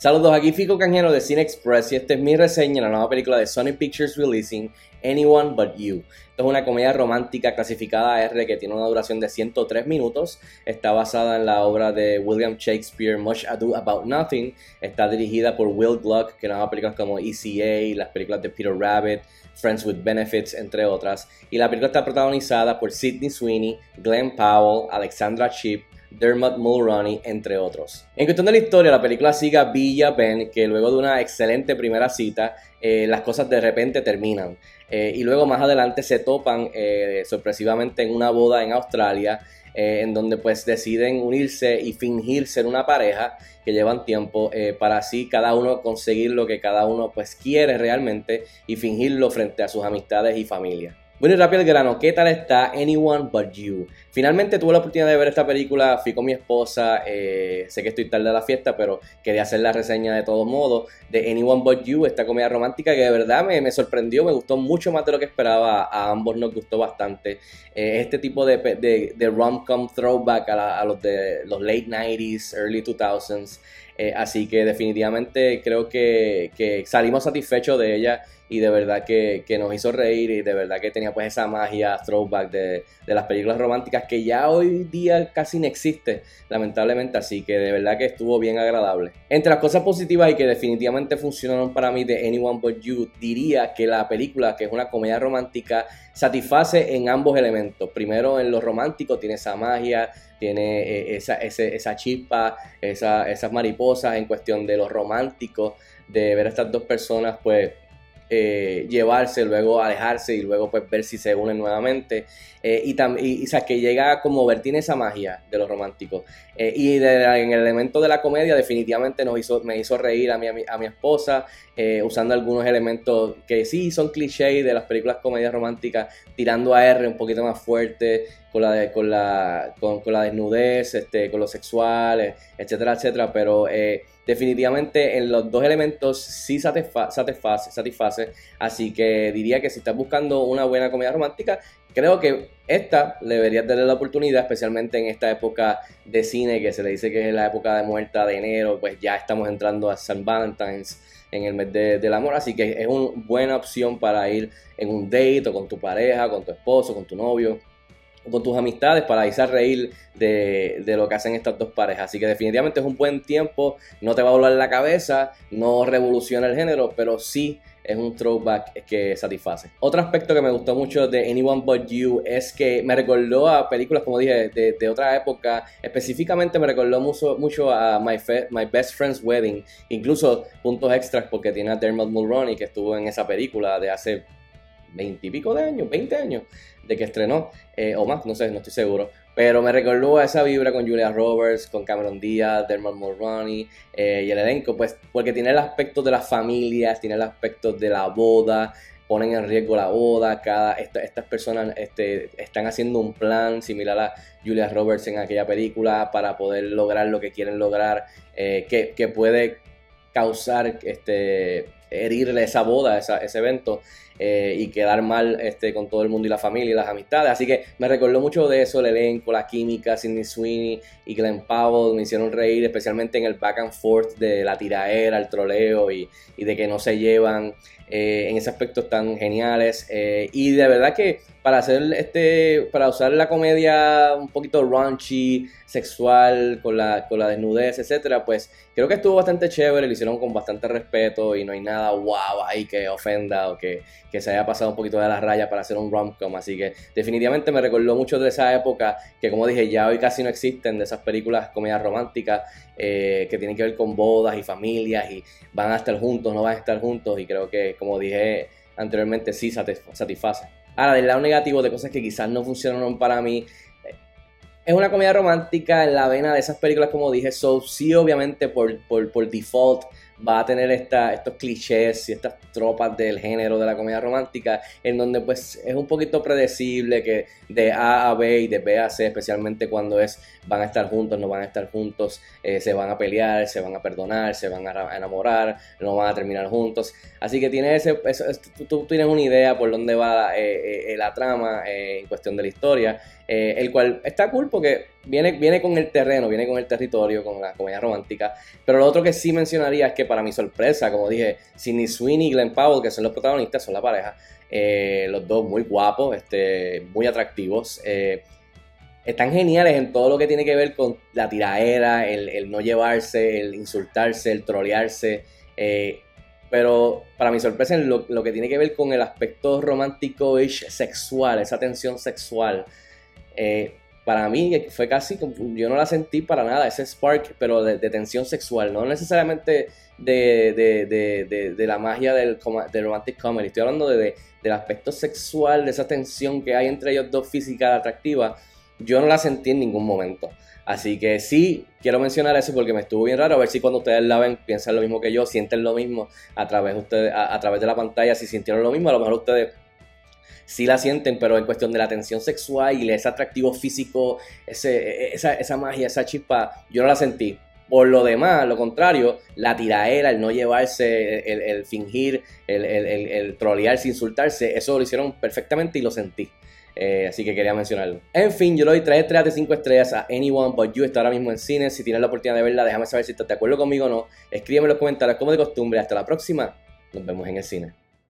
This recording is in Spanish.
Saludos, aquí Fico Canjero de Cine Express y esta es mi reseña de la nueva película de Sony Pictures Releasing, Anyone But You. Esto es una comedia romántica clasificada R que tiene una duración de 103 minutos. Está basada en la obra de William Shakespeare, Much Ado About Nothing. Está dirigida por Will Gluck, que nos películas como ECA, las películas de Peter Rabbit, Friends with Benefits, entre otras. Y la película está protagonizada por Sidney Sweeney, Glenn Powell, Alexandra Shipp, Dermot Mulroney, entre otros. En cuestión de la historia, la película sigue a Villa Ben, que luego de una excelente primera cita, eh, las cosas de repente terminan. Eh, y luego más adelante se topan eh, sorpresivamente en una boda en Australia, en donde pues deciden unirse y fingir ser una pareja que llevan tiempo para así cada uno conseguir lo que cada uno pues quiere realmente y fingirlo frente a sus amistades y familia. Bueno y rápido el grano, ¿qué tal está Anyone But You? Finalmente tuve la oportunidad de ver esta película, fui con mi esposa, eh, sé que estoy tarde a la fiesta, pero quería hacer la reseña de todos modos de Anyone But You, esta comedia romántica que de verdad me, sorprendió, me gustó mucho más de lo que esperaba, a ambos nos gustó bastante. Eh, este tipo de, de, rom-com throwback a, los de los late 90s, early 2000s, eh, así que definitivamente creo que, que salimos satisfechos de ella y de verdad que, nos hizo reír y de verdad que tenía pues esa magia throwback de, las películas románticas que ya hoy día casi no existe lamentablemente así que de verdad que estuvo bien agradable. Entre las cosas positivas y que definitivamente funcionaron para mí de Anyone But You diría que la película que es una comedia romántica satisface en ambos elementos. Primero en lo romántico tiene esa magia tiene eh, esa, esa chispa, esa, esas mariposas en cuestión de lo romántico, de ver a estas dos personas pues eh, llevarse, luego alejarse y luego pues ver si se unen nuevamente. Eh, y, también o sea, que llega como ver, tiene esa magia de lo romántico. Eh, y en el elemento de la comedia definitivamente nos hizo, me hizo reír a mi, a mi, esposa usando algunos elementos que sí son clichés de las películas comedias románticas, tirando a R un poquito más fuerte, con la, de, con la, con, la desnudez, este, con lo sexual, etcétera, etcétera, pero definitivamente en los dos elementos sí satisface, satisface, así que diría que si estás buscando una buena comedia romántica, creo que esta le deberías darle la oportunidad, especialmente en esta época de cine que se le dice que es la época de muerta de enero, pues ya estamos entrando a San Valentine's en el mes del amor, así que es una buena opción para ir en un date o con tu pareja, con tu esposo, con tu novio con tus amistades para irse a reír de, lo que hacen estas dos parejas. Así que definitivamente es un buen tiempo, no te va a volar la cabeza, no revoluciona el género, pero sí es un throwback que satisface. Otro aspecto que me gustó mucho de Anyone But You es que me recordó a películas, como dije, de, otra época. Específicamente me recordó mucho, mucho a My, My Best Friend's Wedding. Incluso puntos extras porque tiene a Dermot Mulroney que estuvo en esa película de hace veintipico de años, 20 años de que estrenó, eh, o más, no sé, no estoy seguro. Pero me recordó a esa vibra con Julia Roberts, con Cameron Diaz, Dermot Mulroney eh, y el elenco, pues porque tiene el aspecto de las familias, tiene el aspecto de la boda, ponen en riesgo la boda, cada estas personas este, están haciendo un plan similar a Julia Roberts en aquella película para poder lograr lo que quieren lograr, eh, que, que, puede causar este, herirle esa boda, ese evento. Eh, y quedar mal este, con todo el mundo y la familia y las amistades. Así que me recordó mucho de eso, el elenco, la química, Sidney Sweeney y Glenn Powell me hicieron reír, especialmente en el back and forth de la tiraera, el troleo y, y de que no se llevan. Eh, en ese aspecto están geniales. Eh, y de verdad que para hacer este, para usar la comedia un poquito raunchy, sexual, con la, con la desnudez, etcétera, pues creo que estuvo bastante chévere, lo hicieron con bastante respeto y no hay nada wow ahí que ofenda o que, que se haya pasado un poquito de la raya para hacer un rom-com. Así que definitivamente me recordó mucho de esa época que, como dije, ya hoy casi no existen de esas películas comedias románticas eh, que tienen que ver con bodas y familias y van a estar juntos, no van a estar juntos. Y creo que, como dije anteriormente, sí satisface. Ahora, del lado negativo de cosas que quizás no funcionaron para mí, es una comedia romántica en la vena de esas películas, como dije, so sí, obviamente por, por, por default va a tener esta, estos clichés y estas tropas del género de la comedia romántica, en donde pues es un poquito predecible que de A a B y de B a C, especialmente cuando es van a estar juntos, no van a estar juntos, eh, se van a pelear, se van a perdonar, se van a enamorar, no van a terminar juntos. Así que tienes ese, tú, tienes una idea por dónde va eh, eh, la trama en cuestión de la historia, el cual está cool porque viene, viene con el terreno, viene con el territorio, con la comedia romántica. Pero lo otro que sí mencionaría es que para mi sorpresa, como dije, Sidney Sweeney y Glenn Powell, que son los protagonistas, son la pareja, eh, los dos muy guapos, este, muy atractivos. Eh, están geniales en todo lo que tiene que ver con la tiraera, el, no llevarse, el insultarse, el trolearse. Eh, pero para mi sorpresa, en lo, lo, que tiene que ver con el aspecto romántico y sexual, esa tensión sexual, para mí fue casi, yo no la sentí para nada, ese spark, pero de, tensión sexual, no necesariamente de, la magia del, del, romantic comedy, estoy hablando del aspecto sexual, de esa tensión que hay entre ellos dos física atractiva, yo no la sentí en ningún momento. Así que sí, quiero mencionar eso porque me estuvo bien raro, a ver si cuando ustedes la ven piensan lo mismo que yo, sienten lo mismo a través, ustedes, a través de la pantalla, si sintieron lo mismo, a lo mejor ustedes sí la sienten, pero en cuestión de la tensión sexual y ese atractivo físico, ese, esa, esa magia, esa chispa, yo no la sentí. Por lo demás, lo contrario, la tiraera, el no llevarse, el, fingir, el, el, trolearse, insultarse, eso lo hicieron perfectamente y lo sentí. Eh, así que quería mencionarlo. En fin, yo le doy 3 estrellas de 5 estrellas a Anyone But You. Está ahora mismo en cine. Si tienes la oportunidad de verla, déjame saber si estás de acuerdo conmigo o no. Escríbeme en los comentarios como de costumbre. Hasta la próxima. Nos vemos en el cine.